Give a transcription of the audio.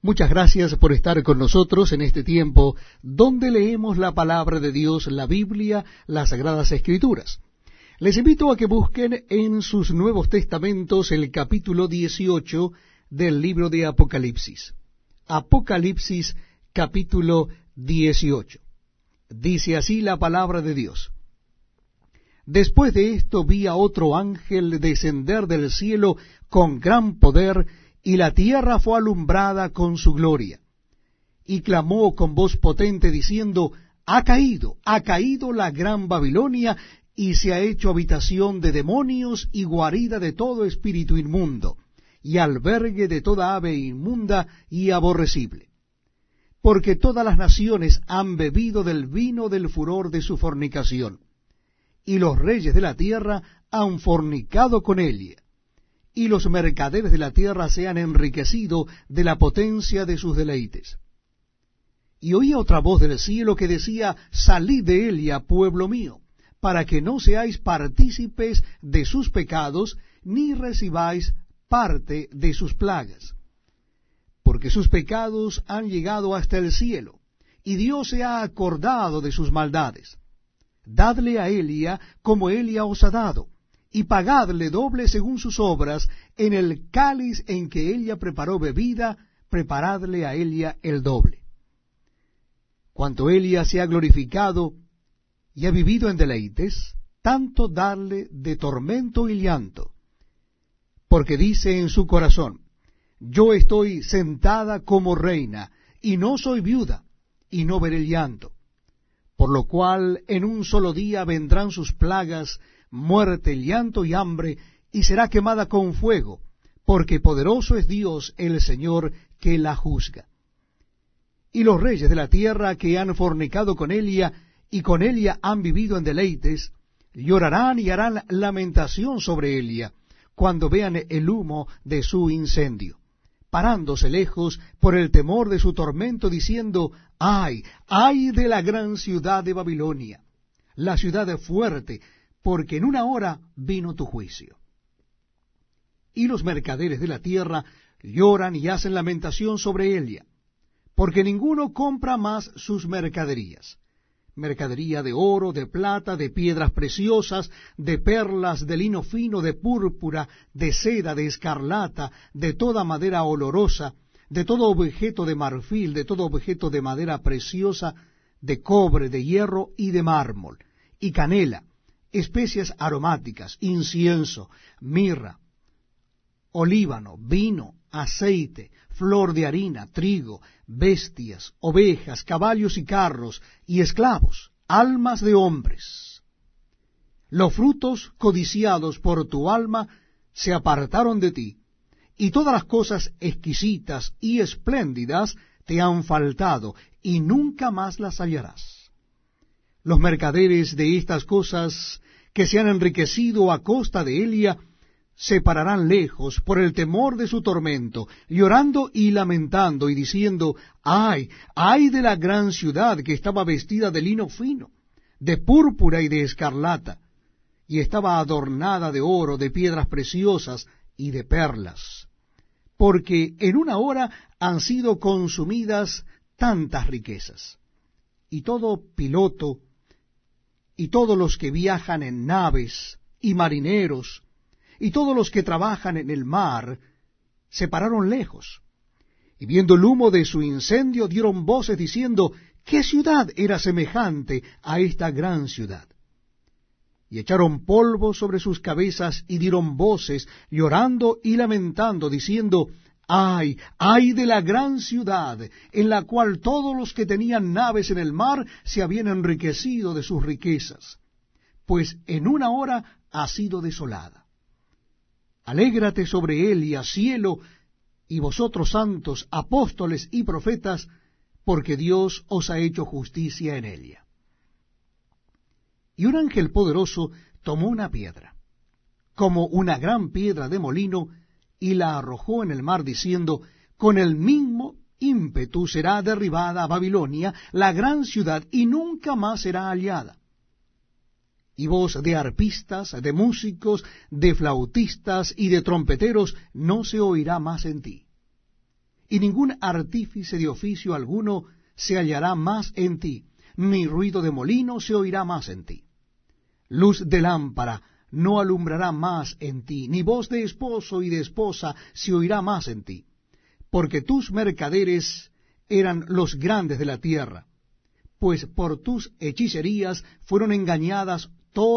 Muchas gracias por estar con nosotros en este tiempo donde leemos la palabra de Dios, la Biblia, las Sagradas Escrituras. Les invito a que busquen en sus Nuevos Testamentos el capítulo 18 del libro de Apocalipsis. Apocalipsis capítulo 18. Dice así la palabra de Dios. Después de esto vi a otro ángel descender del cielo con gran poder, y la tierra fue alumbrada con su gloria. Y clamó con voz potente diciendo, Ha caído, ha caído la gran Babilonia, y se ha hecho habitación de demonios y guarida de todo espíritu inmundo, y albergue de toda ave inmunda y aborrecible. Porque todas las naciones han bebido del vino del furor de su fornicación, y los reyes de la tierra han fornicado con ella y los mercaderes de la tierra se han enriquecido de la potencia de sus deleites. Y oía otra voz del cielo que decía, Salid de Elia, pueblo mío, para que no seáis partícipes de sus pecados, ni recibáis parte de sus plagas. Porque sus pecados han llegado hasta el cielo, y Dios se ha acordado de sus maldades. Dadle a Elia como Elia os ha dado, y pagadle doble según sus obras, en el cáliz en que ella preparó bebida, preparadle a Elia el doble. Cuanto Elia se ha glorificado y ha vivido en deleites, tanto darle de tormento y llanto, porque dice en su corazón, yo estoy sentada como reina, y no soy viuda, y no veré llanto, por lo cual en un solo día vendrán sus plagas, muerte, llanto y hambre, y será quemada con fuego, porque poderoso es Dios el Señor que la juzga. Y los reyes de la tierra que han fornicado con ella y con ella han vivido en deleites, llorarán y harán lamentación sobre ella cuando vean el humo de su incendio, parándose lejos por el temor de su tormento, diciendo, ay, ay de la gran ciudad de Babilonia, la ciudad fuerte, porque en una hora vino tu juicio. Y los mercaderes de la tierra lloran y hacen lamentación sobre ella, porque ninguno compra más sus mercaderías, mercadería de oro, de plata, de piedras preciosas, de perlas, de lino fino, de púrpura, de seda, de escarlata, de toda madera olorosa, de todo objeto de marfil, de todo objeto de madera preciosa, de cobre, de hierro y de mármol, y canela, especias aromáticas, incienso, mirra, olíbano, vino, aceite, flor de harina, trigo, bestias, ovejas, caballos y carros, y esclavos, almas de hombres. Los frutos codiciados por tu alma se apartaron de ti, y todas las cosas exquisitas y espléndidas te han faltado, y nunca más las hallarás. Los mercaderes de estas cosas que se han enriquecido a costa de Elia se pararán lejos por el temor de su tormento, llorando y lamentando y diciendo, ay, ay de la gran ciudad que estaba vestida de lino fino, de púrpura y de escarlata, y estaba adornada de oro, de piedras preciosas y de perlas, porque en una hora han sido consumidas tantas riquezas. Y todo piloto y todos los que viajan en naves, y marineros, y todos los que trabajan en el mar, se pararon lejos, y viendo el humo de su incendio dieron voces diciendo, ¿qué ciudad era semejante a esta gran ciudad? Y echaron polvo sobre sus cabezas y dieron voces, llorando y lamentando, diciendo, Ay, ay de la gran ciudad, en la cual todos los que tenían naves en el mar se habían enriquecido de sus riquezas, pues en una hora ha sido desolada. Alégrate sobre él y a cielo, y vosotros santos, apóstoles y profetas, porque Dios os ha hecho justicia en ella. Y un ángel poderoso tomó una piedra, como una gran piedra de molino, y la arrojó en el mar, diciendo, con el mismo ímpetu será derribada Babilonia, la gran ciudad, y nunca más será hallada. Y voz de arpistas, de músicos, de flautistas y de trompeteros no se oirá más en ti. y ningún artífice de oficio alguno se hallará más en ti, ni ruido de molino se oirá más en ti. Luz de lámpara no alumbrará más en ti, ni voz de esposo y de esposa se oirá más en ti, porque tus mercaderes eran los grandes de la tierra, pues por tus hechicerías fueron engañadas todas